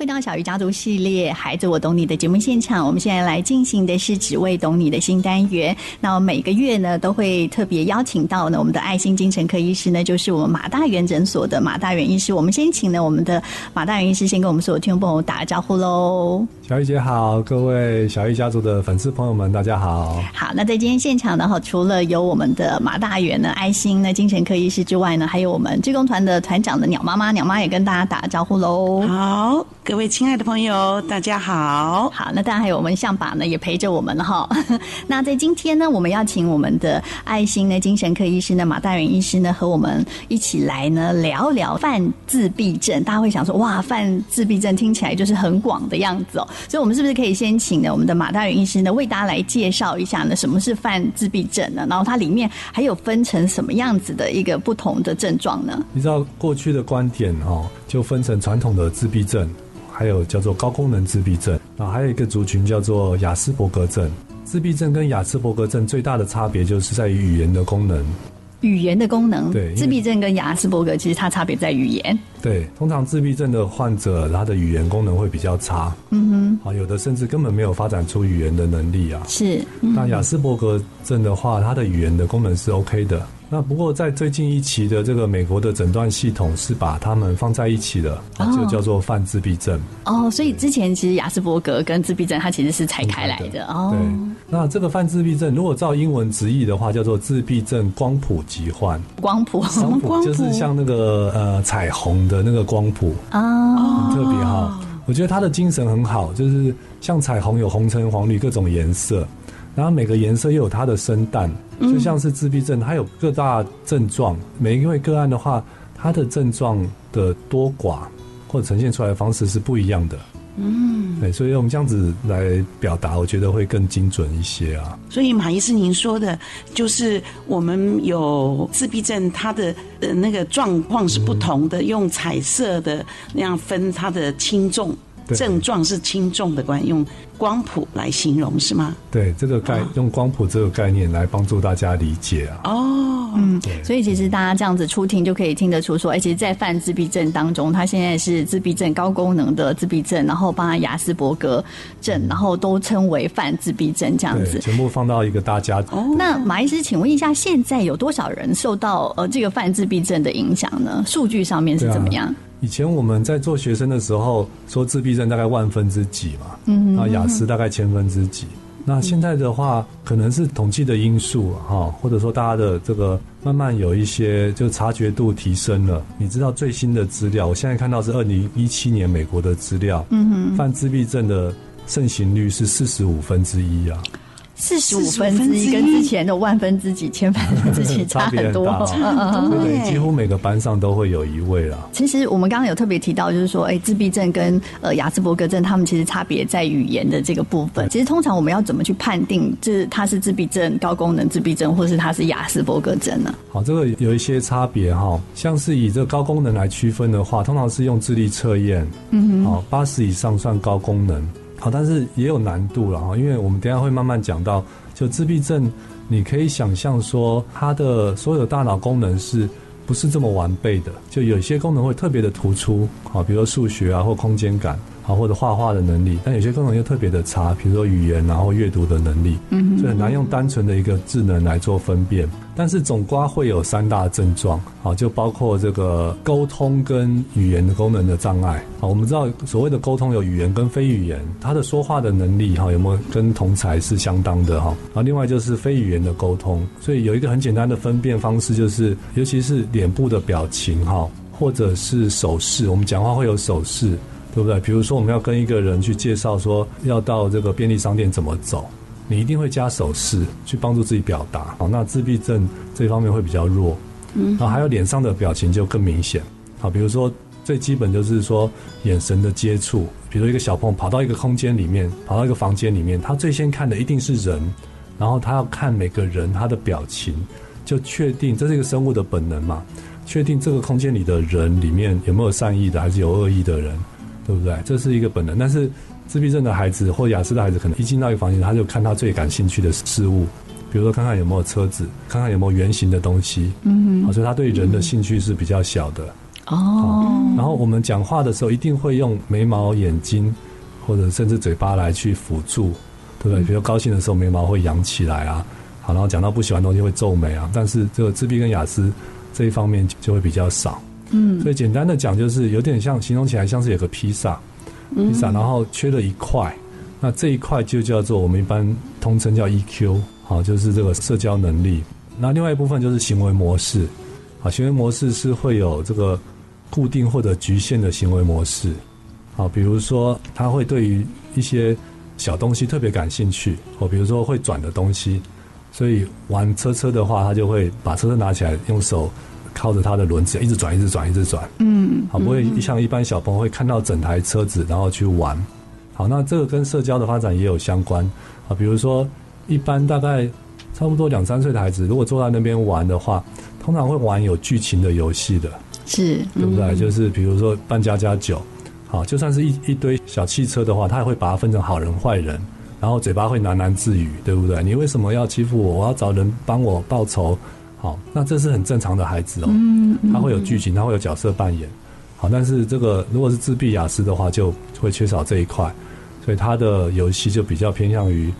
回到小鱼家族系列“孩子，我懂你”的节目现场，我们现在来进行的是“只为懂你”的新单元。那我每个月呢，都会特别邀请到呢我们的爱心精神科医师呢，就是我们马大元诊所的马大元医师。我们先请呢我们的马大元医师先跟我们所有听众朋友打个招呼喽。小鱼姐好，各位小鱼家族的粉丝朋友们，大家好。好，那在今天现场呢，哈，除了有我们的马大元呢爱心呢精神科医师之外呢，还有我们志工团的团长的鸟妈妈，鸟妈也跟大家打个招呼喽。好。各位亲爱的朋友，大家好。好，那当然还有我们象爸呢，也陪着我们了哈。那在今天呢，我们要请我们的爱心呢精神科医师呢，马大元医师呢，和我们一起来呢聊聊犯自闭症。大家会想说，哇，犯自闭症听起来就是很广的样子哦。所以，我们是不是可以先请呢我们的马大元医师呢，为大家来介绍一下呢，什么是犯自闭症呢？然后它里面还有分成什么样子的一个不同的症状呢？你知道过去的观点哈，就分成传统的自闭症。还有叫做高功能自闭症啊，还有一个族群叫做雅斯伯格症。自闭症跟雅斯伯格症最大的差别就是在于语言的功能。语言的功能，对，自闭症跟雅斯伯格其实它差别在语言。对，通常自闭症的患者他的语言功能会比较差。嗯哼，啊，有的甚至根本没有发展出语言的能力啊。是，嗯、那亚斯伯格症的话，它的语言的功能是 OK 的。那不过，在最近一期的这个美国的诊断系统是把他们放在一起的，就叫做泛自闭症。哦，所以之前其实亚斯伯格跟自闭症它其实是拆开来的。哦，对。那这个泛自闭症，如果照英文直译的话，叫做自闭症光谱疾患。光谱什 么光谱？就是像那个呃彩虹的那个光谱啊，很特别哈。我觉得他的精神很好，就是像彩虹有红橙黄绿各种颜色。然后每个颜色又有它的声淡，就像是自闭症，它有各大症状。每一位个案的话，它的症状的多寡或者呈现出来的方式是不一样的。嗯，对，所以我们这样子来表达，我觉得会更精准一些啊。所以马医师您说的，就是我们有自闭症，它的呃那个状况是不同的，用彩色的那样分它的轻重。症状是轻重的关，用光谱来形容是吗？对，这个概、哦、用光谱这个概念来帮助大家理解啊。哦，嗯，所以其实大家这样子初听就可以听得出说，哎，其实，在泛自闭症当中，他现在是自闭症高功能的自闭症，然后帮他雅斯伯格症，然后都称为泛自闭症这样子，全部放到一个大家族。哦，那马医师，请问一下，现在有多少人受到呃这个泛自闭症的影响呢？数据上面是怎么样？以前我们在做学生的时候，说自闭症大概万分之几嘛，嗯，啊，雅思大概千分之几。那现在的话，可能是统计的因素哈，或者说大家的这个慢慢有一些就察觉度提升了。你知道最新的资料，我现在看到是二零一七年美国的资料，嗯哼，犯自闭症的盛行率是四十五分之一啊。四十五分之一跟之前的万分之几、千分之几 差很多，对，几乎每个班上都会有一位啦。其实我们刚刚有特别提到，就是说，哎，自闭症跟呃雅斯伯格症，他们其实差别在语言的这个部分。其实通常我们要怎么去判定，这他是自闭症、高功能自闭症，或是他是雅斯伯格症呢？好，这个有一些差别哈，像是以这个高功能来区分的话，通常是用智力测验，嗯哼，好，八十以上算高功能。好，但是也有难度了哈，因为我们等一下会慢慢讲到，就自闭症，你可以想象说，它的所有的大脑功能是不是这么完备的？就有些功能会特别的突出，好，比如说数学啊，或空间感。好或者画画的能力，但有些功能又特别的差，比如说语言，然后阅读的能力，嗯，所以很难用单纯的一个智能来做分辨。但是总瓜会有三大症状，好，就包括这个沟通跟语言的功能的障碍。好，我们知道所谓的沟通有语言跟非语言，他的说话的能力哈有没有跟同才是相当的哈？啊另外就是非语言的沟通，所以有一个很简单的分辨方式，就是尤其是脸部的表情哈，或者是手势，我们讲话会有手势。对不对？比如说，我们要跟一个人去介绍说要到这个便利商店怎么走，你一定会加手势去帮助自己表达。好，那自闭症这方面会比较弱，嗯，然后还有脸上的表情就更明显。好，比如说最基本就是说眼神的接触，比如一个小朋友跑到一个空间里面，跑到一个房间里面，他最先看的一定是人，然后他要看每个人他的表情，就确定这是一个生物的本能嘛，确定这个空间里的人里面有没有善意的，还是有恶意的人。对不对？这是一个本能，但是自闭症的孩子或雅思的孩子，可能一进到一个房间，他就看他最感兴趣的事物，比如说看看有没有车子，看看有没有圆形的东西，嗯好，所以他对人的兴趣是比较小的。哦。然后我们讲话的时候一定会用眉毛、眼睛，或者甚至嘴巴来去辅助，对不对？比如高兴的时候眉毛会扬起来啊，好，然后讲到不喜欢的东西会皱眉啊。但是这个自闭跟雅思这一方面就会比较少。嗯，所以简单的讲就是有点像形容起来像是有个披萨，披萨然后缺了一块，那这一块就叫做我们一般通称叫 EQ，好，就是这个社交能力。那另外一部分就是行为模式，啊，行为模式是会有这个固定或者局限的行为模式，好，比如说他会对于一些小东西特别感兴趣，哦比如说会转的东西，所以玩车车的话，他就会把车车拿起来，用手靠着它的轮子一直转，一直转，一直转，嗯，好，不会像一般小朋友会看到整台车子然后去玩，好，那这个跟社交的发展也有相关，啊，比如说一般大概。差不多两三岁的孩子，如果坐在那边玩的话，通常会玩有剧情的游戏的，是，对不对？嗯、就是比如说扮家家酒，好，就算是一一堆小汽车的话，他也会把它分成好人坏人，然后嘴巴会喃喃自语，对不对？你为什么要欺负我？我要找人帮我报仇。好，那这是很正常的孩子哦，嗯，他会有剧情，他会有角色扮演。好，但是这个如果是自闭雅思的话，就会缺少这一块，所以他的游戏就比较偏向于。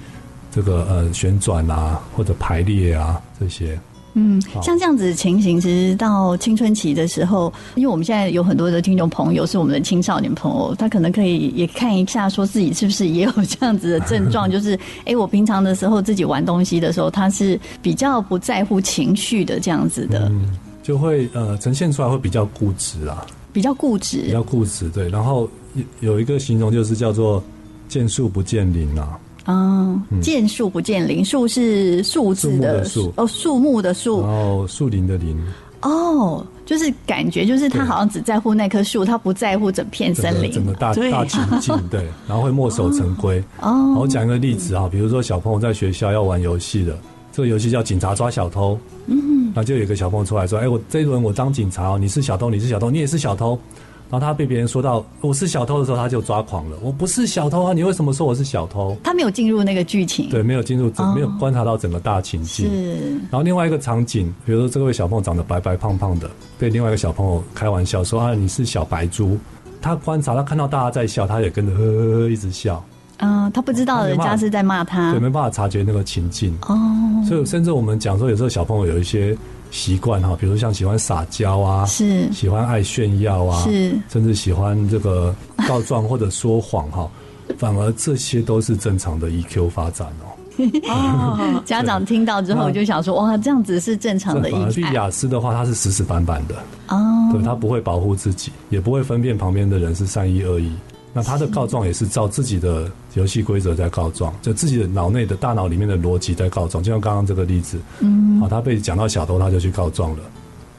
这个呃旋转啊，或者排列啊这些，嗯，像这样子的情形，其实到青春期的时候，因为我们现在有很多的听众朋友是我们的青少年朋友，他可能可以也看一下，说自己是不是也有这样子的症状，就是哎，我平常的时候自己玩东西的时候，他是比较不在乎情绪的这样子的，嗯，就会呃呈现出来会比较固执啊，比较固执，比较固执，对，然后有一个形容就是叫做见树不见林啊。啊，见树不见林，树是数字的树哦，树木的树，然后树林的林。哦，就是感觉就是他好像只在乎那棵树，他不在乎整片森林，整个大大情境，对，然后会墨守成规。哦，我讲一个例子啊，比如说小朋友在学校要玩游戏的，这个游戏叫警察抓小偷。嗯，那就有一个小朋友出来说：“哎，我这一轮我当警察哦，你是小偷，你是小偷，你也是小偷。”然后他被别人说到我是小偷的时候，他就抓狂了。我不是小偷啊，你为什么说我是小偷？他没有进入那个剧情，对，没有进入，哦、没有观察到整个大情境。是。然后另外一个场景，比如说这位小朋友长得白白胖胖的，被另外一个小朋友开玩笑说啊，你是小白猪。他观察，他看到大家在笑，他也跟着呵呵呵一直笑。嗯、呃，他不知道人家是在骂他，对，没办法察觉那个情境。哦。所以甚至我们讲说，有时候小朋友有一些。习惯哈，比如像喜欢撒娇啊，是喜欢爱炫耀啊，是甚至喜欢这个告状或者说谎哈，反而这些都是正常的 EQ 发展哦。哦，家长听到之后就想说，哇，这样子是正常的 EQ。而雅思的话，他是死死板板的哦，对，他不会保护自己，也不会分辨旁边的人是善意恶意。那他的告状也是照自己的游戏规则在告状，就自己的脑内的大脑里面的逻辑在告状。就像刚刚这个例子，嗯，好，他被讲到小偷，他就去告状了，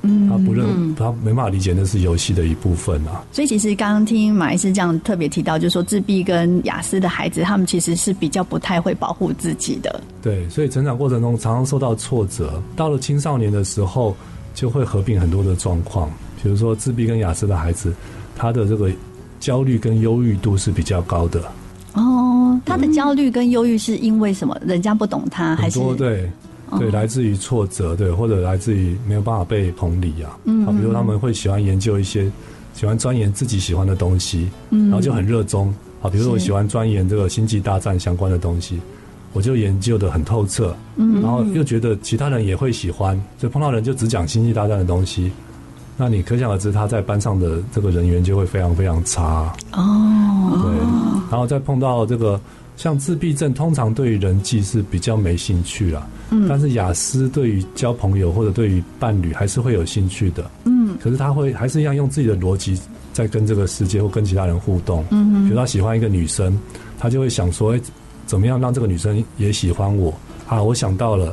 嗯，他不认，嗯、他没办法理解那是游戏的一部分啊。所以其实刚刚听马医师这样特别提到，就是说自闭跟雅思的孩子，他们其实是比较不太会保护自己的。对，所以成长过程中常常受到挫折，到了青少年的时候，就会合并很多的状况，比如说自闭跟雅思的孩子，他的这个。焦虑跟忧郁度是比较高的哦。他的焦虑跟忧郁是因为什么？人家不懂他，还是很多对对，来自于挫折，对，或者来自于没有办法被同理啊。嗯，比如他们会喜欢研究一些，喜欢钻研自己喜欢的东西，嗯，然后就很热衷。好，比如说我喜欢钻研这个星际大战相关的东西，我就研究的很透彻。嗯，然后又觉得其他人也会喜欢，所以碰到人就只讲星际大战的东西。那你可想而知，他在班上的这个人缘就会非常非常差哦。对，然后再碰到这个像自闭症，通常对于人际是比较没兴趣啦。嗯。但是雅思对于交朋友或者对于伴侣还是会有兴趣的。嗯。可是他会还是一样用自己的逻辑在跟这个世界或跟其他人互动。嗯。比如他喜欢一个女生，他就会想说：哎，怎么样让这个女生也喜欢我？啊，我想到了。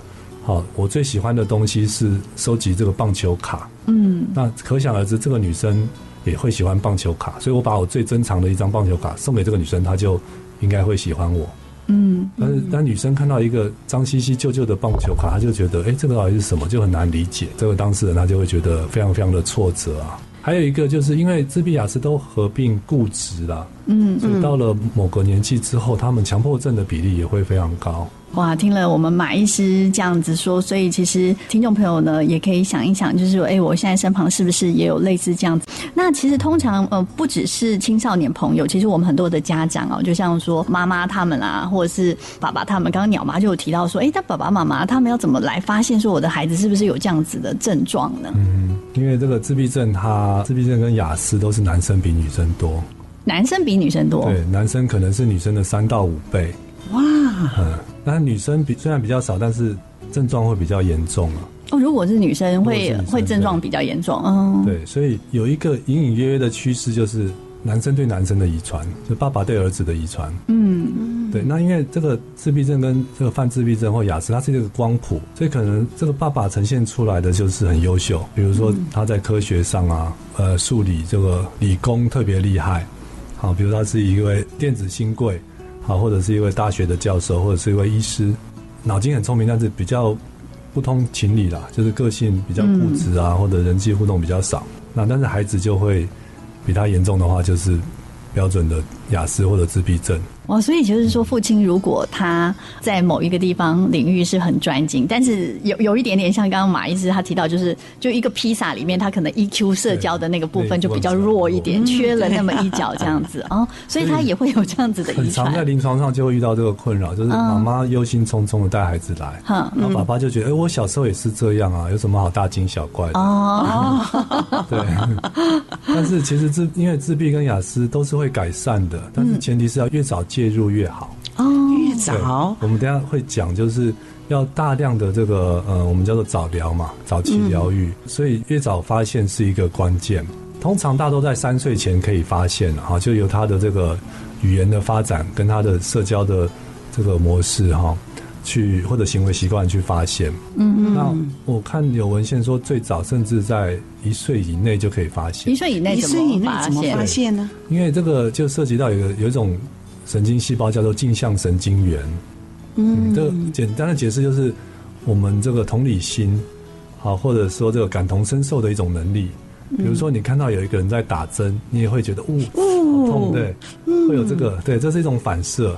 好，我最喜欢的东西是收集这个棒球卡。嗯，那可想而知，这个女生也会喜欢棒球卡，所以我把我最珍藏的一张棒球卡送给这个女生，她就应该会喜欢我。嗯，但是当女生看到一个脏兮兮旧旧的棒球卡，她就觉得，哎，这个到底是什么？就很难理解。这个当事人他就会觉得非常非常的挫折啊。还有一个就是因为自闭亚斯都合并固执啦，嗯，所以到了某个年纪之后，他们强迫症的比例也会非常高。哇，听了我们马医师这样子说，所以其实听众朋友呢也可以想一想，就是说，哎，我现在身旁是不是也有类似这样子？那其实通常呃，不只是青少年朋友，其实我们很多的家长哦，就像说妈妈他们啊，或者是爸爸他们，刚刚鸟妈就有提到说，哎，那爸爸妈妈他们要怎么来发现说我的孩子是不是有这样子的症状呢？嗯，因为这个自闭症，他自闭症跟雅思都是男生比女生多，男生比女生多，对，男生可能是女生的三到五倍。哇，嗯。但女生比虽然比较少，但是症状会比较严重啊。哦，如果是女生会生会症状比较严重，嗯，对，所以有一个隐隐约约的趋势，就是男生对男生的遗传，就爸爸对儿子的遗传，嗯，对。那因为这个自闭症跟这个泛自闭症或雅斯，它是一个光谱，所以可能这个爸爸呈现出来的就是很优秀，比如说他在科学上啊，呃，数理这个理工特别厉害，好，比如他是一位电子新贵。啊，或者是一位大学的教授，或者是一位医师，脑筋很聪明，但是比较不通情理啦，就是个性比较固执啊，嗯、或者人际互动比较少。那但是孩子就会比他严重的话，就是标准的亚斯或者自闭症。哦，所以就是说，父亲如果他在某一个地方领域是很专精，但是有有一点点像刚刚马医师他提到，就是就一个披萨里面，他可能 EQ 社交的那个部分就比较弱一点，缺了那么一角这样子 哦，所以他也会有这样子的遗传。很常在临床上就会遇到这个困扰，就是妈妈忧心忡忡的带孩子来，嗯，然后爸爸就觉得，哎，我小时候也是这样啊，有什么好大惊小怪的？哦，对。但是其实自因为自闭跟雅思都是会改善的，但是前提是要越早介入越好。哦。越早，我们等下会讲，就是要大量的这个呃，我们叫做早疗嘛，早期疗愈，嗯、所以越早发现是一个关键。通常大多在三岁前可以发现哈，就有他的这个语言的发展跟他的社交的这个模式哈，去或者行为习惯去发现。嗯嗯。那我看有文献说，最早甚至在一岁以内就可以发现。一岁以内一岁以内怎么发现呢？因为这个就涉及到有有一种。神经细胞叫做镜像神经元，嗯，这个简单的解释就是我们这个同理心，好，或者说这个感同身受的一种能力。比如说你看到有一个人在打针，你也会觉得，呜，好痛，对，会有这个，对，这是一种反射。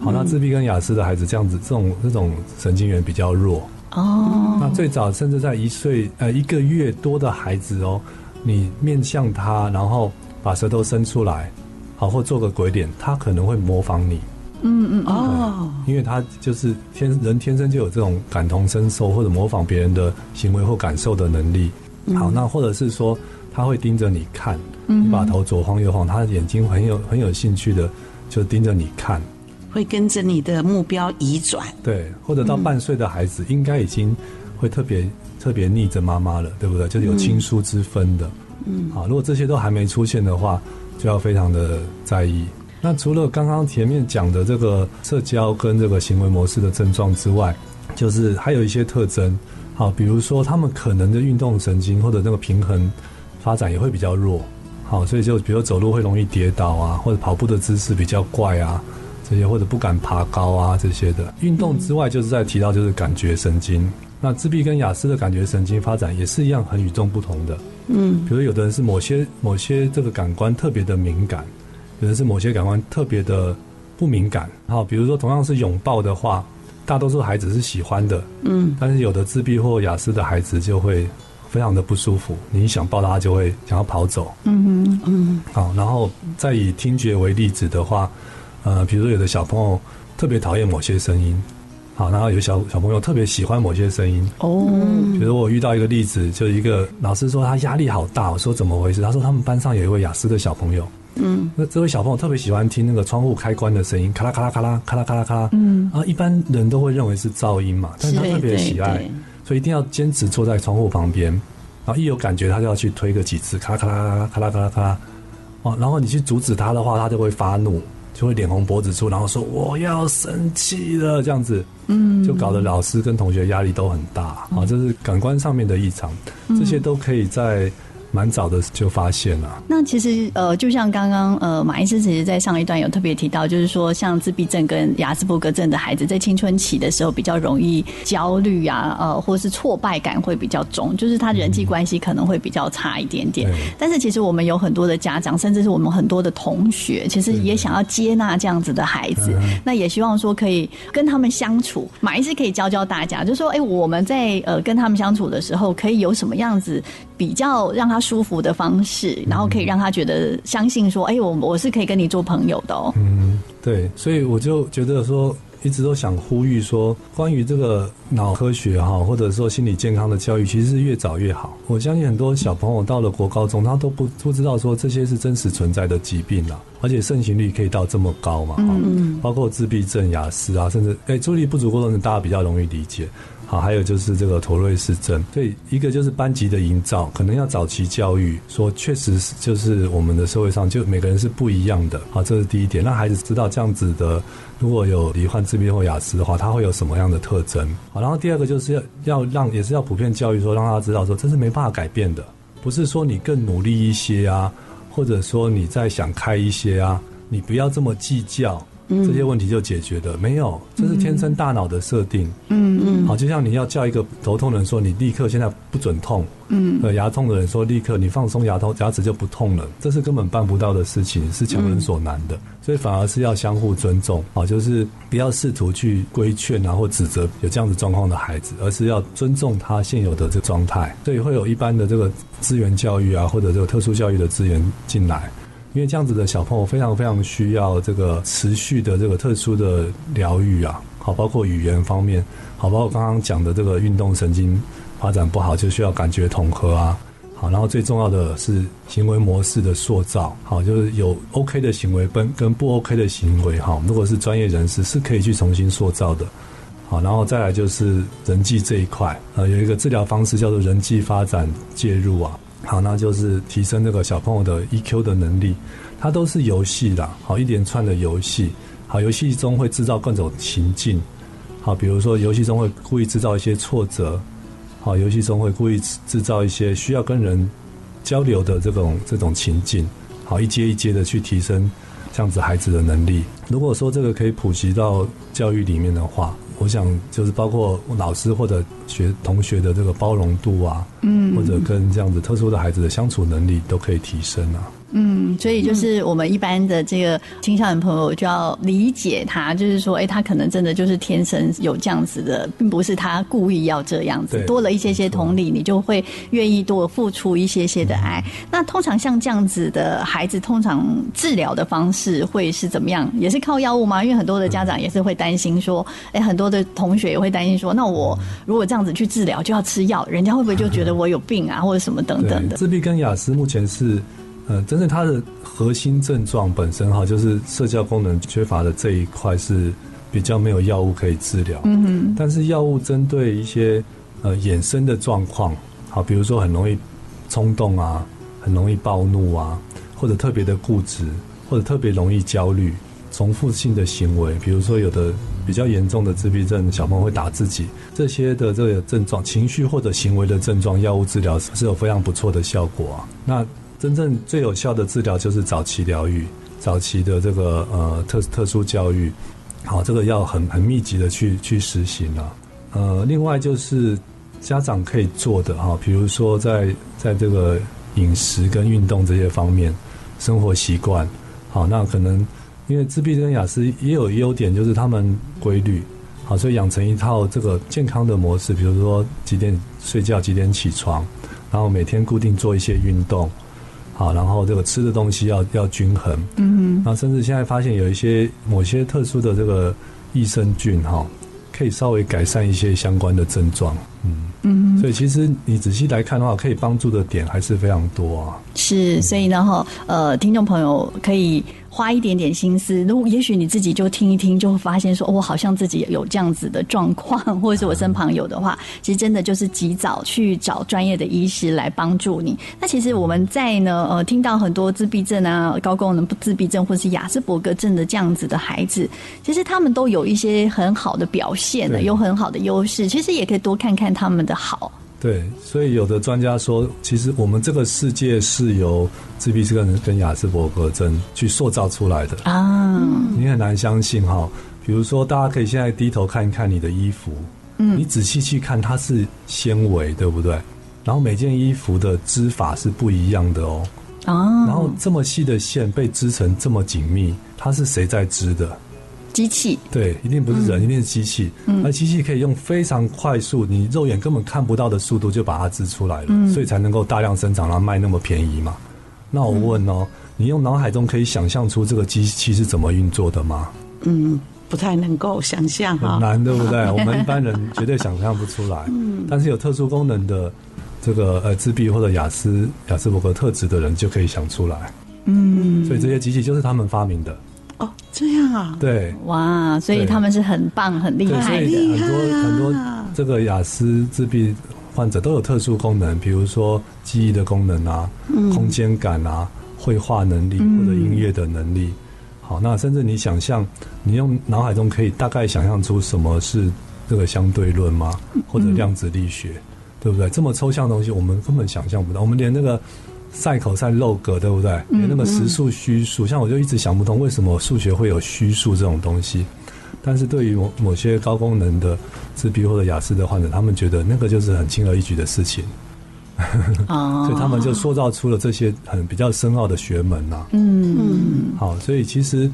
好，那自闭跟雅思的孩子这样子，这种这种神经元比较弱。哦，那最早甚至在一岁呃一个月多的孩子哦，你面向他，然后把舌头伸出来。好，或做个鬼脸，他可能会模仿你。嗯嗯哦，因为他就是天人天生就有这种感同身受或者模仿别人的行为或感受的能力。嗯、好，那或者是说他会盯着你看，你把头左晃右晃，他的眼睛很有很有兴趣的就盯着你看，会跟着你的目标移转。对，或者到半岁的孩子应该已经会特别特别逆着妈妈了，对不对？就是有亲疏之分的。嗯，好，如果这些都还没出现的话。就要非常的在意。那除了刚刚前面讲的这个社交跟这个行为模式的症状之外，就是还有一些特征，好，比如说他们可能的运动神经或者那个平衡发展也会比较弱，好，所以就比如走路会容易跌倒啊，或者跑步的姿势比较怪啊，这些或者不敢爬高啊这些的。运动之外，就是在提到就是感觉神经。那自闭跟雅思的感觉神经发展也是一样很与众不同的。嗯，比如有的人是某些某些这个感官特别的敏感，有的是某些感官特别的不敏感。好，比如说同样是拥抱的话，大多数孩子是喜欢的。嗯，但是有的自闭或雅思的孩子就会非常的不舒服，你一想抱他就会想要跑走。嗯嗯嗯。好，然后再以听觉为例子的话，呃，比如说有的小朋友特别讨厌某些声音。好，然后有小小朋友特别喜欢某些声音哦，比如我遇到一个例子，就一个老师说他压力好大，我说怎么回事？他说他们班上有一位雅思的小朋友，嗯，那这位小朋友特别喜欢听那个窗户开关的声音，咔啦咔啦咔啦咔啦咔啦咔啦，嗯，啊，一般人都会认为是噪音嘛，但是他特别喜爱，所以一定要坚持坐在窗户旁边，然后一有感觉他就要去推个几次，咔啦咔啦咔啦咔啦咔啦，哦，然后你去阻止他的话，他就会发怒。就会脸红脖子粗，然后说我要生气了，这样子，嗯，就搞得老师跟同学压力都很大，啊、嗯，这是感官上面的异常，这些都可以在蛮早的就发现了。那其实呃，就像刚刚呃马医师其实在上一段有特别提到，就是说像自闭症跟亚斯伯格症的孩子，在青春期的时候比较容易焦虑啊，呃，或是挫败感会比较重，就是他人际关系可能会比较差一点点。嗯、但是其实我们有很多的家长，甚至是我们很多的同学，其实也想要接纳这样子的孩子，嗯、那也希望说可以跟他们相处。马医师可以教教大家，就是说，哎、欸，我们在呃跟他们相处的时候，可以有什么样子比较让他。舒服的方式，然后可以让他觉得相信说：“哎、欸，我我是可以跟你做朋友的哦。”嗯，对，所以我就觉得说，一直都想呼吁说，关于这个脑科学哈，或者说心理健康的教育，其实是越早越好。我相信很多小朋友到了国高中，他都不不知道说这些是真实存在的疾病了，而且盛行率可以到这么高嘛。嗯嗯，包括自闭症、雅思啊，甚至哎、欸，注意力不足过动症，大家比较容易理解。好，还有就是这个陀瑞氏症，所以一个就是班级的营造，可能要早期教育，说确实是就是我们的社会上就每个人是不一样的，好，这是第一点，让孩子知道这样子的，如果有罹患自闭或雅斯的话，他会有什么样的特征。好，然后第二个就是要要让也是要普遍教育说，让他知道说这是没办法改变的，不是说你更努力一些啊，或者说你再想开一些啊，你不要这么计较。这些问题就解决的没有，这是天生大脑的设定。嗯嗯，好，就像你要叫一个头痛的人说，你立刻现在不准痛。嗯，呃，牙痛的人说，立刻你放松牙痛，牙齿就不痛了。这是根本办不到的事情，是强人所难的。嗯、所以反而是要相互尊重，好，就是不要试图去规劝啊或指责有这样子状况的孩子，而是要尊重他现有的这个状态。所以会有一般的这个资源教育啊，或者这个特殊教育的资源进来。因为这样子的小朋友非常非常需要这个持续的这个特殊的疗愈啊，好，包括语言方面，好，包括刚刚讲的这个运动神经发展不好，就需要感觉统合啊，好，然后最重要的是行为模式的塑造，好，就是有 OK 的行为跟跟不 OK 的行为，哈，如果是专业人士是可以去重新塑造的，好，然后再来就是人际这一块，呃，有一个治疗方式叫做人际发展介入啊。好，那就是提升这个小朋友的 EQ 的能力，它都是游戏啦。好，一连串的游戏，好，游戏中会制造各种情境，好，比如说游戏中会故意制造一些挫折，好，游戏中会故意制造一些需要跟人交流的这种这种情境，好，一阶一阶的去提升这样子孩子的能力。如果说这个可以普及到教育里面的话，我想就是包括老师或者学同学的这个包容度啊，嗯，或者跟这样子特殊的孩子的相处能力都可以提升啊。嗯，所以就是我们一般的这个青少年朋友就要理解他，就是说，哎，他可能真的就是天生有这样子的，并不是他故意要这样子。多了一些些同理，你就会愿意多付出一些些的爱。那通常像这样子的孩子，通常治疗的方式会是怎么样？也是靠药物吗？因为很多的家长也是会担心说，哎，很多的同学也会担心说，那我如果这样子去治疗，就要吃药，人家会不会就觉得我有病啊，或者什么等等的？自闭跟雅思目前是。呃，真正它的核心症状本身哈，就是社交功能缺乏的这一块是比较没有药物可以治疗。嗯哼。但是药物针对一些呃衍生的状况，好，比如说很容易冲动啊，很容易暴怒啊，或者特别的固执，或者特别容易焦虑，重复性的行为，比如说有的比较严重的自闭症小朋友会打自己，这些的这个症状、情绪或者行为的症状，药物治疗是有非常不错的效果啊。那真正最有效的治疗就是早期疗愈，早期的这个呃特特殊教育，好，这个要很很密集的去去实行了。呃，另外就是家长可以做的哈，比如说在在这个饮食跟运动这些方面，生活习惯，好，那可能因为自闭跟亚斯也有优点，就是他们规律，好，所以养成一套这个健康的模式，比如说几点睡觉，几点起床，然后每天固定做一些运动。好，然后这个吃的东西要要均衡，嗯哼，那甚至现在发现有一些某些特殊的这个益生菌哈，可以稍微改善一些相关的症状，嗯。嗯，所以其实你仔细来看的话，可以帮助的点还是非常多啊。是，所以然后，呃，听众朋友可以。花一点点心思，如果也许你自己就听一听，就会发现说，我好像自己有这样子的状况，或者是我身旁有的话，其实真的就是及早去找专业的医师来帮助你。那其实我们在呢，呃，听到很多自闭症啊、高功能不自闭症或者是雅斯伯格症的这样子的孩子，其实他们都有一些很好的表现的，有很好的优势。其实也可以多看看他们的好。对，所以有的专家说，其实我们这个世界是由自闭症跟雅斯伯格症去塑造出来的啊。你很难相信哈，比如说，大家可以现在低头看一看你的衣服，嗯，你仔细去看，它是纤维，对不对？然后每件衣服的织法是不一样的哦。啊，然后这么细的线被织成这么紧密，它是谁在织的？机器。对，一定不是人，嗯、一定是机器。嗯，而机器可以用非常快速，你肉眼根本看不到的速度就把它织出来了，嗯、所以才能够大量生产，然后卖那么便宜嘛。那我问哦，嗯、你用脑海中可以想象出这个机器是怎么运作的吗？嗯，不太能够想象，很难，对不对？我们一般人绝对想象不出来。嗯，但是有特殊功能的。这个呃，自闭或者雅思雅思伯格特质的人就可以想出来，嗯，所以这些机器就是他们发明的。哦，这样啊？对，哇，所以他们是很棒、很厉害、很厉害。很多很多这个雅思自闭患者都有特殊功能，比如说记忆的功能啊，嗯、空间感啊，绘画能力或者音乐的能力。嗯、好，那甚至你想象，你用脑海中可以大概想象出什么是这个相对论吗？或者量子力学？嗯对不对？这么抽象的东西，我们根本想象不到。我们连那个赛口赛漏格，对不对？连那么实数虚数，像我就一直想不通，为什么数学会有虚数这种东西？但是对于某某些高功能的自闭或者雅思的患者，他们觉得那个就是很轻而易举的事情。哦，所以他们就塑造出了这些很比较深奥的学门呐。嗯嗯。好，所以其实。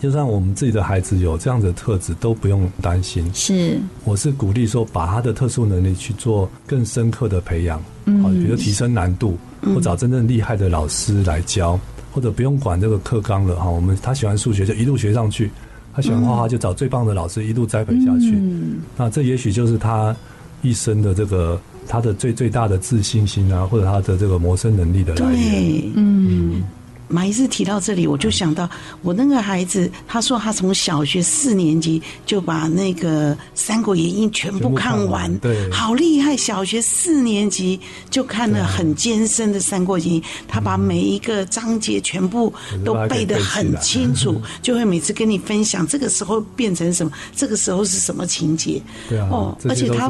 就算我们自己的孩子有这样的特质，都不用担心。是，我是鼓励说，把他的特殊能力去做更深刻的培养，好，比如提升难度，或找真正厉害的老师来教，或者不用管这个课纲了哈。我们他喜欢数学就一路学上去，他喜欢画画就找最棒的老师一路栽培下去。嗯，那这也许就是他一生的这个他的最最大的自信心啊，或者他的这个谋生能力的来源。对，嗯。马医师提到这里，我就想到我那个孩子，他说他从小学四年级就把那个《三国演义》全部看完，看完对，好厉害！小学四年级就看了很艰深的《三国演义》，他把每一个章节全部都背得很清楚，嗯、就会每次跟你分享这个时候变成什么，这个时候是什么情节。对啊，哦，而且他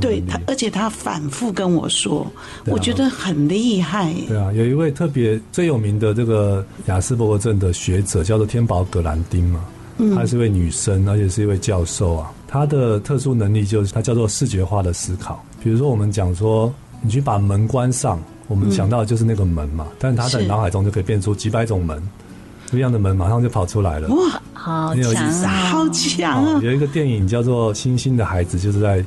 对他，而且他反复跟我说，啊、我觉得很厉害。对啊，有一位特别最有名的这个。呃，雅斯伯格症的学者叫做天宝葛兰丁嘛，她是一位女生，而且是一位教授啊。她的特殊能力就是她叫做视觉化的思考。比如说，我们讲说，你去把门关上，我们想到的就是那个门嘛，但是她在脑海中就可以变出几百种门，不一样的门马上就跑出来了。哇，好强啊，好强啊！有一个电影叫做《星星的孩子》，就是在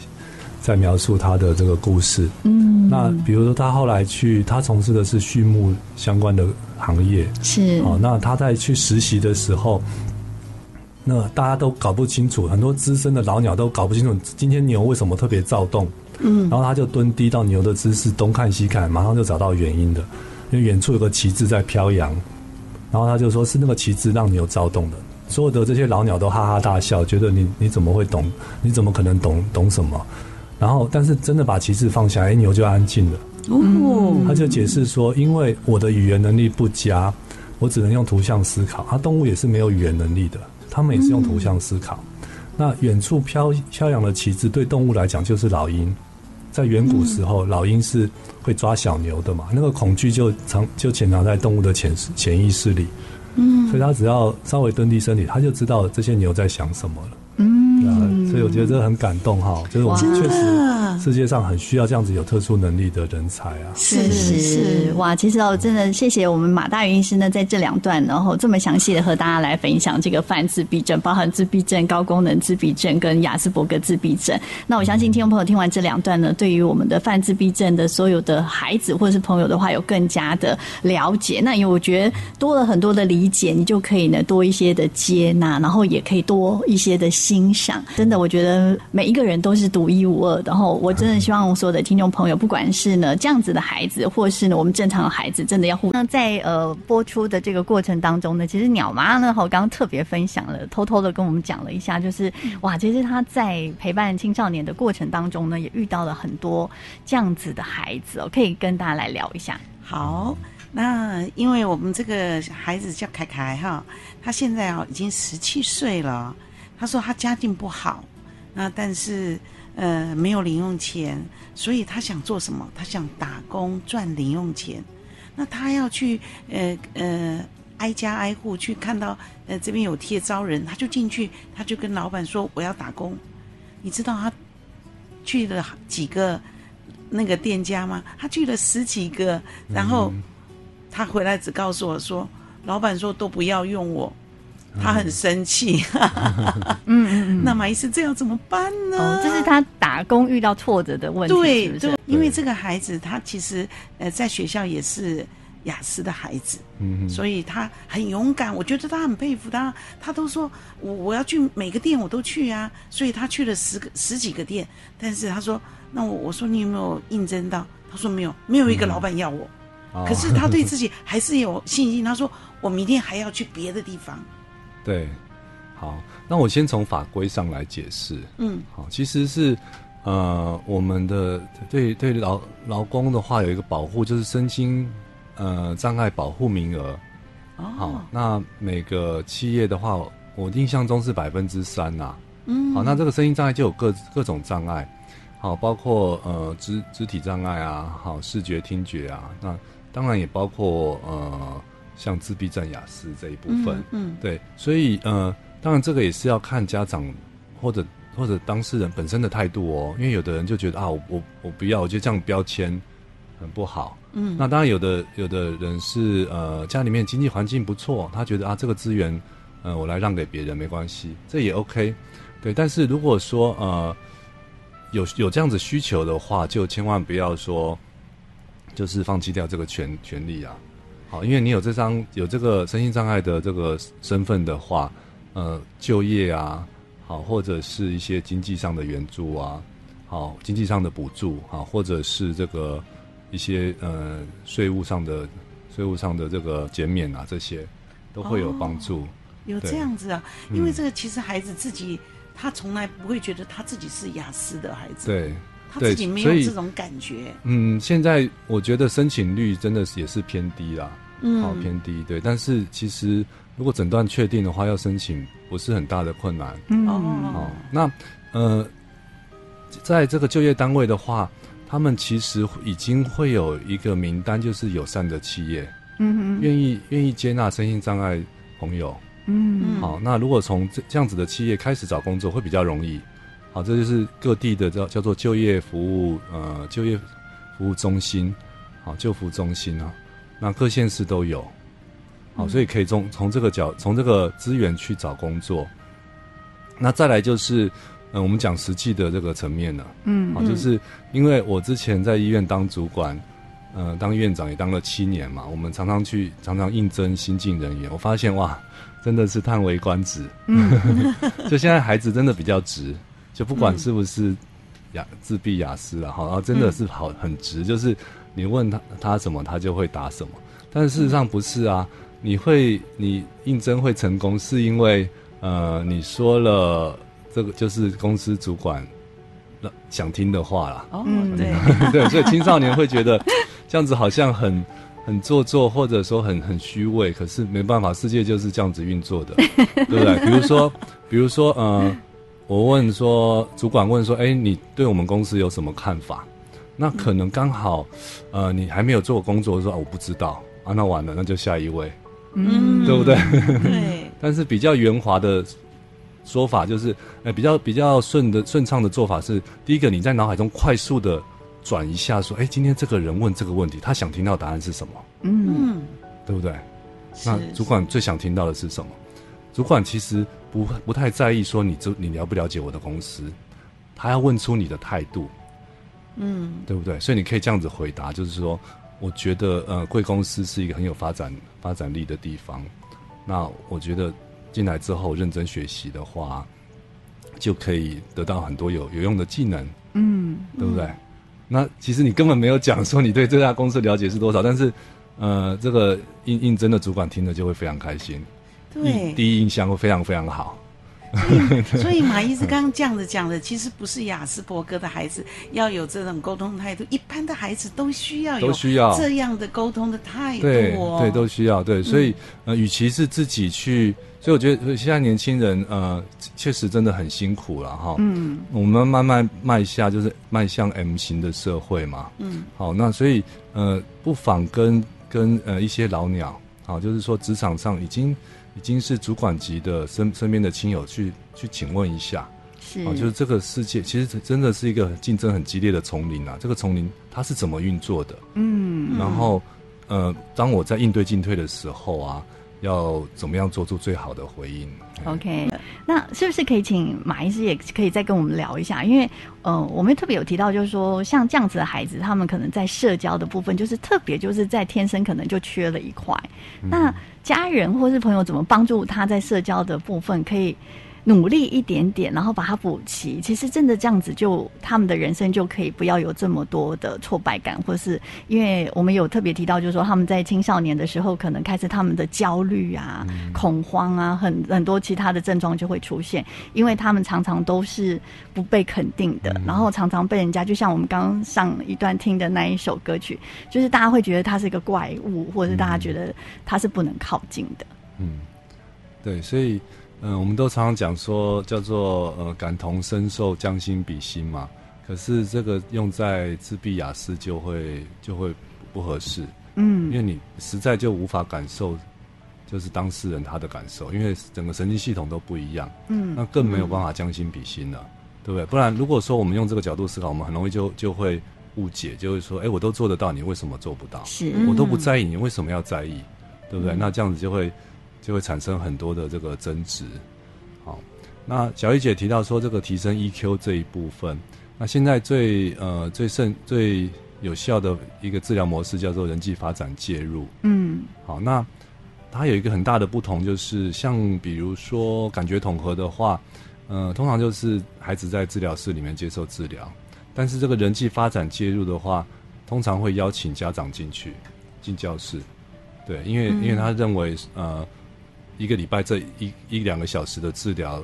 在描述他的这个故事。嗯，那比如说他后来去，他从事的是畜牧相关的。行业是哦，那他在去实习的时候，那大家都搞不清楚，很多资深的老鸟都搞不清楚今天牛为什么特别躁动。嗯，然后他就蹲低到牛的姿势，东看西看，马上就找到原因的，因为远处有个旗帜在飘扬，然后他就说是那个旗帜让牛躁动的。所有的这些老鸟都哈哈大笑，觉得你你怎么会懂？你怎么可能懂懂什么？然后，但是真的把旗帜放下来，牛就安静了。哦，他就解释说，因为我的语言能力不佳，我只能用图像思考。啊，动物也是没有语言能力的，他们也是用图像思考。嗯、那远处飘飘扬的旗帜对动物来讲就是老鹰，在远古时候，嗯、老鹰是会抓小牛的嘛，那个恐惧就藏就潜藏在动物的潜潜意识里。嗯，所以他只要稍微蹲低身体，他就知道这些牛在想什么了。嗯，所以我觉得这很感动哈，就是我们确实世界上很需要这样子有特殊能力的人才啊。是是是，哇，其实哦，真的谢谢我们马大云医师呢，在这两段然后这么详细的和大家来分享这个泛自闭症，包含自闭症、高功能自闭症跟亚斯伯格自闭症。那我相信听众朋友听完这两段呢，对于我们的泛自闭症的所有的孩子或者是朋友的话，有更加的了解。那因为我觉得多了很多的理解，你就可以呢多一些的接纳，然后也可以多一些的。欣赏，真的，我觉得每一个人都是独一无二的。然后，我真的希望所有的听众朋友，不管是呢这样子的孩子，或是呢我们正常的孩子，真的要互。那在呃播出的这个过程当中呢，其实鸟妈呢，我刚刚特别分享了，偷偷的跟我们讲了一下，就是哇，其实她在陪伴青少年的过程当中呢，也遇到了很多这样子的孩子哦，可以跟大家来聊一下。好，那因为我们这个孩子叫凯凯哈，他现在啊已经十七岁了。他说他家境不好，那但是呃没有零用钱，所以他想做什么？他想打工赚零用钱。那他要去呃呃挨家挨户去看到呃这边有贴招人，他就进去，他就跟老板说我要打工。你知道他去了几个那个店家吗？他去了十几个，然后他回来只告诉我说，老板说都不要用我。他很生气，嗯嗯嗯，那马医师这要怎么办呢？哦，这是他打工遇到挫折的问题，对？对，因为这个孩子他其实呃在学校也是雅思的孩子，嗯，所以他很勇敢，我觉得他很佩服他，他都说我我要去每个店我都去啊，所以他去了十个十几个店，但是他说那我我说你有没有应征到？他说没有，没有一个老板要我，嗯，可是他对自己还是有信心，他说我明天还要去别的地方。对，好，那我先从法规上来解释。嗯，好，其实是呃，我们的对对劳劳工的话有一个保护，就是身心呃障碍保护名额。哦，好，那每个企业的话，我印象中是百分之三呐。嗯，好，那这个身心障碍就有各各种障碍，好，包括呃肢肢体障碍啊，好，视觉听觉啊，那当然也包括呃。像自闭症、雅思这一部分，嗯，嗯。对，所以呃，当然这个也是要看家长或者或者当事人本身的态度哦，因为有的人就觉得啊，我我我不要，我觉得这样标签很不好，嗯，那当然有的有的人是呃家里面经济环境不错，他觉得啊这个资源呃我来让给别人没关系，这也 OK，对，但是如果说呃有有这样子需求的话，就千万不要说就是放弃掉这个权权利啊。好，因为你有这张有这个身心障碍的这个身份的话，呃，就业啊，好，或者是一些经济上的援助啊，好，经济上的补助啊，或者是这个一些呃税务上的税务上的这个减免啊，这些都会有帮助。哦，有这样子啊，因为这个其实孩子自己，嗯，他从来不会觉得他自己是雅思的孩子。对。他自己没有这种感觉。嗯，现在我觉得申请率真的是也是偏低啦，嗯，好偏低，对。但是其实如果诊断确定的话，要申请不是很大的困难。嗯，好，那呃，在这个就业单位的话，他们其实已经会有一个名单，就是友善的企业，嗯哼，愿意愿意接纳身心障碍朋友。嗯，好，那如果从这这样子的企业开始找工作，会比较容易。好，这就是各地的叫叫做就业服务呃就业服务中心，好就服中心啊，那各县市都有，好，所以可以从从这个角从这个资源去找工作。那再来就是，嗯、呃，我们讲实际的这个层面了，嗯，好，就是因为我之前在医院当主管，呃，当院长也当了七年嘛，我们常常去常常应征新进人员，我发现哇，真的是叹为观止，嗯，就现在孩子真的比较直。就不管是不是雅自闭雅思了，好，然后真的是好很直，就是你问他他什么，他就会答什么。但是事实上不是啊，你会你应征会成功，是因为呃你说了这个就是公司主管想听的话啦。哦，对 对，所以青少年会觉得这样子好像很很做作，或者说很很虚伪。可是没办法，世界就是这样子运作的，对不对？比如说，比如说，呃。我问说，主管问说，哎、欸，你对我们公司有什么看法？那可能刚好，呃，你还没有做工作，说、啊、我不知道啊，那完了，那就下一位，嗯，对不对？对。但是比较圆滑的说法就是，呃、欸，比较比较顺的顺畅的做法是，第一个你在脑海中快速的转一下，说，哎、欸，今天这个人问这个问题，他想听到答案是什么？嗯，对不对？那主管最想听到的是什么？主管其实不不太在意说你这你了不了解我的公司，他要问出你的态度，嗯，对不对？所以你可以这样子回答，就是说，我觉得呃贵公司是一个很有发展发展力的地方，那我觉得进来之后认真学习的话，就可以得到很多有有用的技能，嗯，对不对？嗯、那其实你根本没有讲说你对这家公司了解是多少，但是呃这个应应征的主管听了就会非常开心。对，第一印象会非常非常好，所以，所以马医师刚刚这样子讲的，其实不是雅斯伯格的孩子要有这种沟通态度，一般的孩子都需要有需要这样的沟通的态度，哦对，对，都需要对。所以，呃，与其是自己去，所以我觉得现在年轻人呃，确实真的很辛苦了哈。嗯，我们慢慢迈下就是迈向 M 型的社会嘛。嗯，好，那所以呃，不妨跟跟呃一些老鸟，好，就是说职场上已经。已经是主管级的身身边的亲友去去请问一下，是啊，就是这个世界其实真的是一个竞争很激烈的丛林啊。这个丛林它是怎么运作的？嗯，然后呃，当我在应对进退的时候啊，要怎么样做出最好的回应？OK，那是不是可以请马医师也可以再跟我们聊一下？因为呃，我们特别有提到，就是说像这样子的孩子，他们可能在社交的部分，就是特别就是在天生可能就缺了一块，嗯、那。家人或是朋友怎么帮助他在社交的部分可以努力一点点，然后把它补齐？其实真的这样子就，就他们的人生就可以不要有这么多的挫败感，或是因为我们有特别提到，就是说他们在青少年的时候，可能开始他们的焦虑啊、嗯、恐慌啊，很很多其他的症状就会出现，因为他们常常都是不被肯定的，嗯、然后常常被人家，就像我们刚刚上一段听的那一首歌曲，就是大家会觉得他是一个怪物，或者是大家觉得他是不能靠近的。嗯，对，所以。嗯，我们都常常讲说叫做呃感同身受，将心比心嘛。可是这个用在自闭雅思就会就会不合适，嗯，因为你实在就无法感受，就是当事人他的感受，因为整个神经系统都不一样，嗯，那更没有办法将心比心了，嗯、对不对？不然如果说我们用这个角度思考，我们很容易就就会误解，就会说，哎，我都做得到，你为什么做不到？是，我都不在意，你为什么要在意？对不对？嗯、那这样子就会。就会产生很多的这个争执。好，那小玉姐提到说，这个提升 EQ 这一部分，那现在最呃最盛最有效的一个治疗模式叫做人际发展介入。嗯，好，那它有一个很大的不同，就是像比如说感觉统合的话，呃，通常就是孩子在治疗室里面接受治疗，但是这个人际发展介入的话，通常会邀请家长进去进教室，对，因为、嗯、因为他认为呃。一个礼拜这一一两个小时的治疗，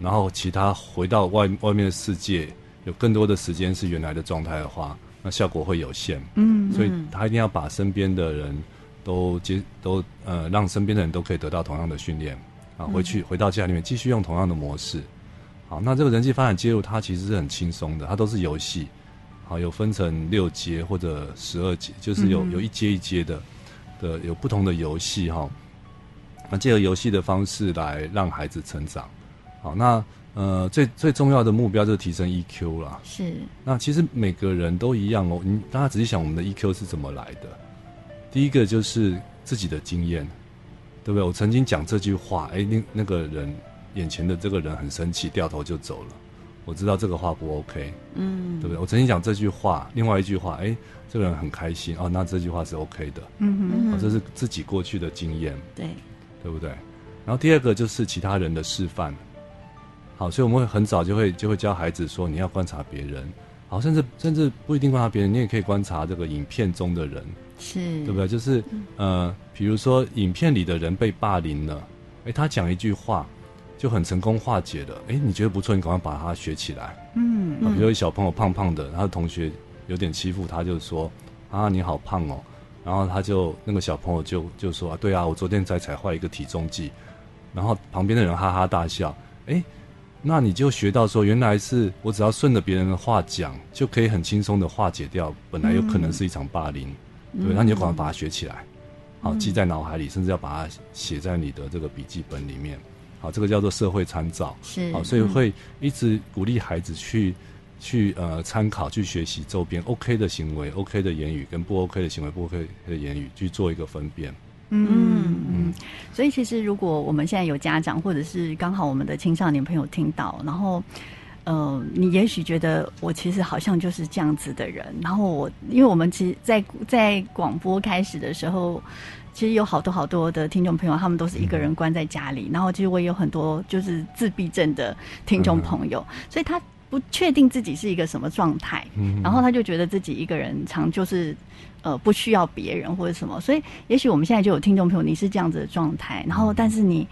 然后其他回到外外面的世界，有更多的时间是原来的状态的话，那效果会有限。嗯，嗯，所以他一定要把身边的人都接都呃，让身边的人都可以得到同样的训练啊，回去回到家里面继续用同样的模式。好，那这个人际发展介入它其实是很轻松的，它都是游戏。好，有分成六阶或者十二阶，就是有有一阶一阶的的有不同的游戏哈。那借由游戏的方式来让孩子成长，好，那呃最最重要的目标就是提升 EQ 啦。是。那其实每个人都一样哦，你大家仔细想，我们的 EQ 是怎么来的？第一个就是自己的经验，对不对？我曾经讲这句话，哎，那那个人眼前的这个人很生气，掉头就走了。我知道这个话不 OK，嗯，对不对？我曾经讲这句话，另外一句话，哎，这个人很开心哦，那这句话是 OK 的，嗯哼，嗯哼，这是自己过去的经验，对。对不对？然后第二个就是其他人的示范，好，所以我们会很早就会就会教孩子说，你要观察别人，好，甚至甚至不一定观察别人，你也可以观察这个影片中的人，是。对不对？就是呃，比如说影片里的人被霸凌了，诶，他讲一句话就很成功化解了，诶，你觉得不错，你赶快把他学起来，嗯，嗯，比如小朋友胖胖的，他的同学有点欺负他，就说啊，你好胖哦。然后他就那个小朋友就就说啊，对啊，我昨天才才坏一个体重计，然后旁边的人哈哈大笑，哎，那你就学到说，原来是我只要顺着别人的话讲，就可以很轻松的化解掉本来有可能是一场霸凌，嗯、对，那你就赶快把它学起来，好，记在脑海里，甚至要把它写在你的这个笔记本里面，好，这个叫做社会参照，是，好，所以会一直鼓励孩子去。去呃参考去学习周边 OK 的行为，OK 的言语跟不 OK 的行为，不 OK 的言语去做一个分辨。嗯嗯，所以其实如果我们现在有家长，或者是刚好我们的青少年朋友听到，然后呃，你也许觉得我其实好像就是这样子的人，然后我因为我们其实在在广播开始的时候，其实有好多好多的听众朋友，他们都是一个人关在家里，然后其实我也有很多就是自闭症的听众朋友，所以他。不确定自己是一个什么状态，嗯、然后他就觉得自己一个人常就是，呃，不需要别人或者什么，所以也许我们现在就有听众朋友，你是这样子的状态，然后但是你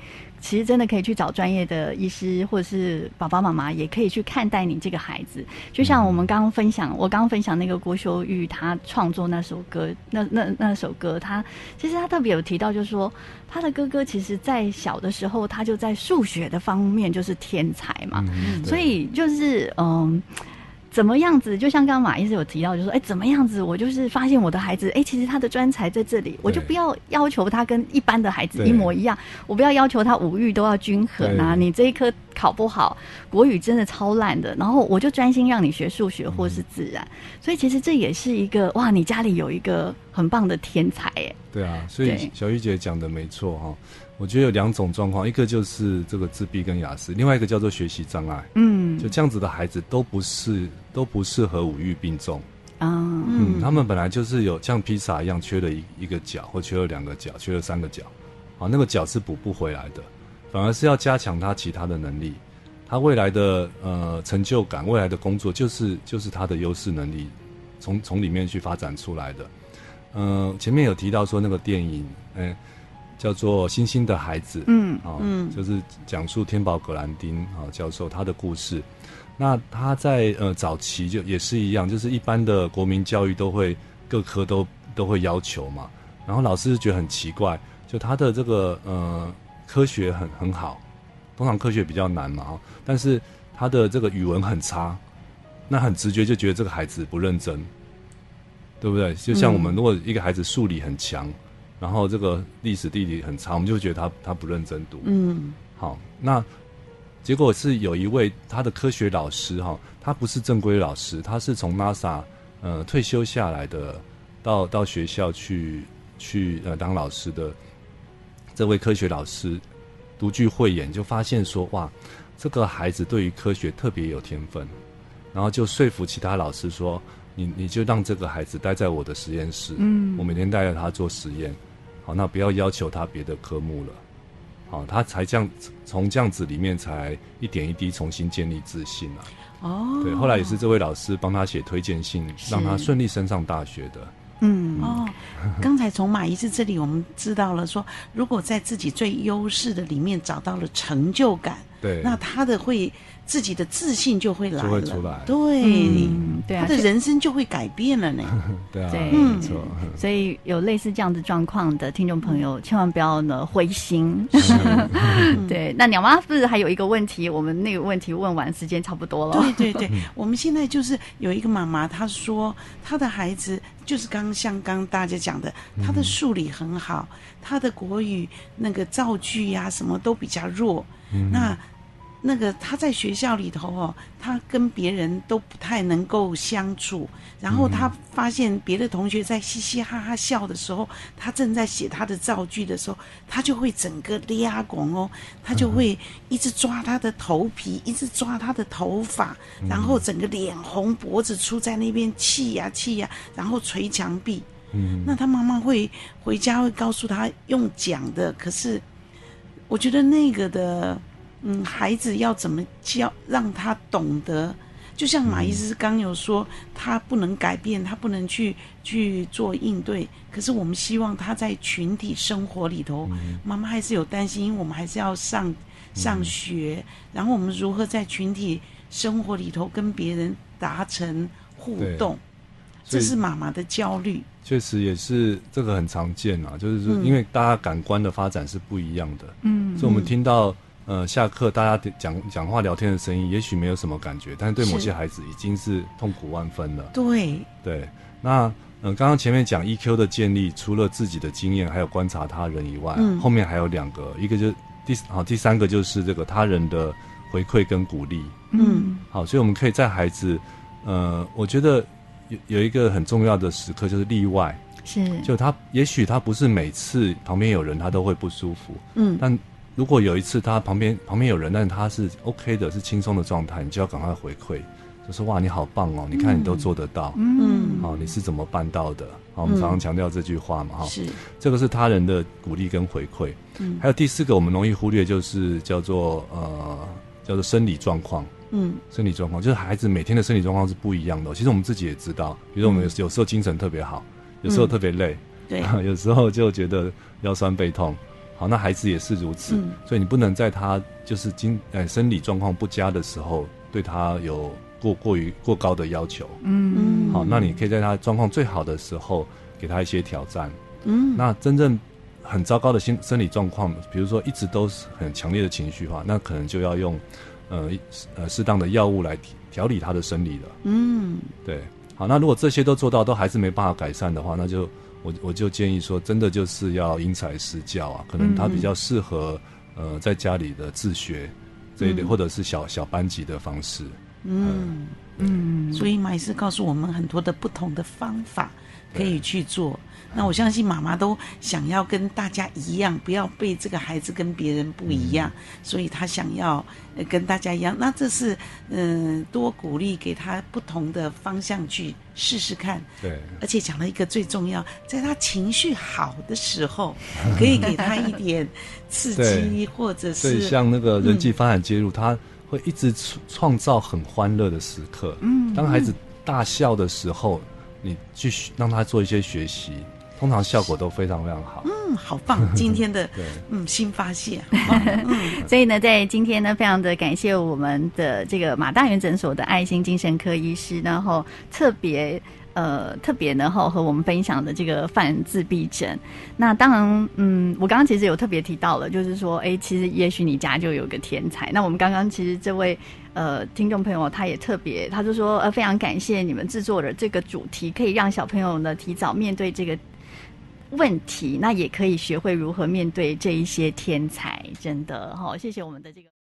其实真的可以去找专业的医师，或者是爸爸妈妈也可以去看待你这个孩子。就像我们刚刚分享，我刚刚分享那个郭修玉他创作那首歌，那那那首歌，他其实他特别有提到，就是说他的哥哥其实在小的时候他就在数学的方面就是天才嘛，嗯、所以就是嗯。怎么样子？就像刚刚马医师有提到，就说，哎，怎么样子？我就是发现我的孩子，哎，其实他的专才在这里，我就不要要求他跟一般的孩子一模一样，我不要要求他五育都要均衡啊。你这一科考不好，国语真的超烂的，然后我就专心让你学数学或是自然。嗯、所以其实这也是一个哇，你家里有一个很棒的天才哎。对啊，所以小玉姐讲的没错哈。我觉得有两种状况，一个就是这个自闭跟雅思，另外一个叫做学习障碍。嗯，就这样子的孩子都不是都不适合五育并重啊。嗯，他们本来就是有像披萨一样缺了一一个角，或缺了两个角，缺了三个角，啊，那个角是补不回来的，反而是要加强他其他的能力，他未来的呃成就感，未来的工作就是就是他的优势能力，从从里面去发展出来的。嗯、呃，前面有提到说那个电影，嗯、欸。叫做《星星的孩子》，嗯，啊，嗯，就是讲述天宝葛兰丁啊教授他的故事。那他在呃早期就也是一样，就是一般的国民教育都会各科都都会要求嘛。然后老师觉得很奇怪，就他的这个呃科学很很好，通常科学比较难嘛，但是他的这个语文很差，那很直觉就觉得这个孩子不认真，对不对？就像我们如果一个孩子数理很强。然后这个历史地理很差，我们就觉得他他不认真读。嗯，好，那结果是有一位他的科学老师哈，他不是正规老师，他是从 NASA 呃退休下来的，到到学校去去呃当老师的这位科学老师独具慧眼，就发现说哇，这个孩子对于科学特别有天分，然后就说服其他老师说，你你就让这个孩子待在我的实验室，嗯，我每天带着他做实验。好，那不要要求他别的科目了。好，他才这样从这样子里面才一点一滴重新建立自信啊。哦，对，后来也是这位老师帮他写推荐信，让他顺利升上大学的。嗯哦，刚才从马医师这里我们知道了说，如果在自己最优势的里面找到了成就感，对，那他的会。自己的自信就会来了，就会出来，对，嗯、对啊，他的人生就会改变了呢。对啊，对，没错。所以有类似这样子状况的听众朋友，千万不要呢灰心。对，那鸟妈不是还有一个问题？我们那个问题问完，时间差不多了。对对对，我们现在就是有一个妈妈，她说她的孩子就是刚像刚大家讲的，她的数理很好，她的国语那个造句呀、啊、什么都比较弱。嗯、那那个他在学校里头哦，他跟别人都不太能够相处。然后他发现别的同学在嘻嘻哈哈笑的时候，他正在写他的造句的时候，他就会整个抓狂哦，他就会一直抓他的头皮，一直抓他的头发，然后整个脸红，脖子粗，在那边气呀气呀，然后捶墙壁。嗯，那他妈妈会回家会告诉他用讲的，可是我觉得那个的。嗯，孩子要怎么教，让他懂得？就像马医师刚有说，他不能改变，他不能去去做应对。可是我们希望他在群体生活里头，妈妈还是有担心，因为我们还是要上上学。然后我们如何在群体生活里头跟别人达成互动？这是妈妈的焦虑。确实也是这个很常见啊，就是说，因为大家感官的发展是不一样的。嗯，所以我们听到。呃，下课大家讲讲话聊天的声音，也许没有什么感觉，但是对某些孩子已经是痛苦万分了。对对，那呃，刚刚前面讲 EQ 的建立，除了自己的经验，还有观察他人以外，嗯、后面还有两个，一个就是第好，第三个就是这个他人的回馈跟鼓励。嗯，好，所以我们可以在孩子，呃，我觉得有有一个很重要的时刻就是例外，是，就他也许他不是每次旁边有人他都会不舒服，嗯，但。如果有一次他旁边旁边有人，但是他是 OK 的，是轻松的状态，你就要赶快回馈，就说哇，你好棒哦，你看你都做得到，嗯，好，你是怎么办到的？好，我们常常强调这句话嘛，哈，是，这个是他人的鼓励跟回馈，嗯，还有第四个我们容易忽略，就是叫做呃叫做生理状况，嗯，生理状况就是孩子每天的生理状况是不一样的，其实我们自己也知道，比如说我们有有时候精神特别好，有时候特别累，对，有时候就觉得腰酸背痛。好，那孩子也是如此，嗯、所以你不能在他就是经呃生理状况不佳的时候，对他有过过于过高的要求。嗯，好，那你可以在他状况最好的时候给他一些挑战。嗯，那真正很糟糕的心生理状况，比如说一直都是很强烈的情绪化，那可能就要用呃呃适当的药物来调理他的生理了。嗯，对。好，那如果这些都做到，都还是没办法改善的话，那就。我我就建议说，真的就是要因材施教啊，可能他比较适合、嗯、呃在家里的自学这一类，嗯、或者是小小班级的方式。嗯嗯，所以马医师告诉我们很多的不同的方法可以去做。那我相信妈妈都想要跟大家一样，不要被这个孩子跟别人不一样，嗯、所以他想要跟大家一样。那这是嗯、呃，多鼓励给他不同的方向去试试看。对，而且讲了一个最重要，在他情绪好的时候，可以给他一点刺 激，或者是像那个人际发展介入，嗯、他会一直创造很欢乐的时刻。嗯，当孩子大笑的时候，你去让他做一些学习。通常效果都非常非常好。嗯，好棒！今天的对嗯新发现。嗯，所以呢，在今天呢，非常的感谢我们的这个马大元诊所的爱心精神科医师，然后特别呃特别呢，后和我们分享的这个犯自闭症。那当然，嗯，我刚刚其实有特别提到了，就是说，哎，其实也许你家就有个天才。那我们刚刚其实这位呃听众朋友，他也特别，他就说，呃，非常感谢你们制作的这个主题，可以让小朋友呢提早面对这个。问题，那也可以学会如何面对这一些天才，真的好，谢谢我们的这个。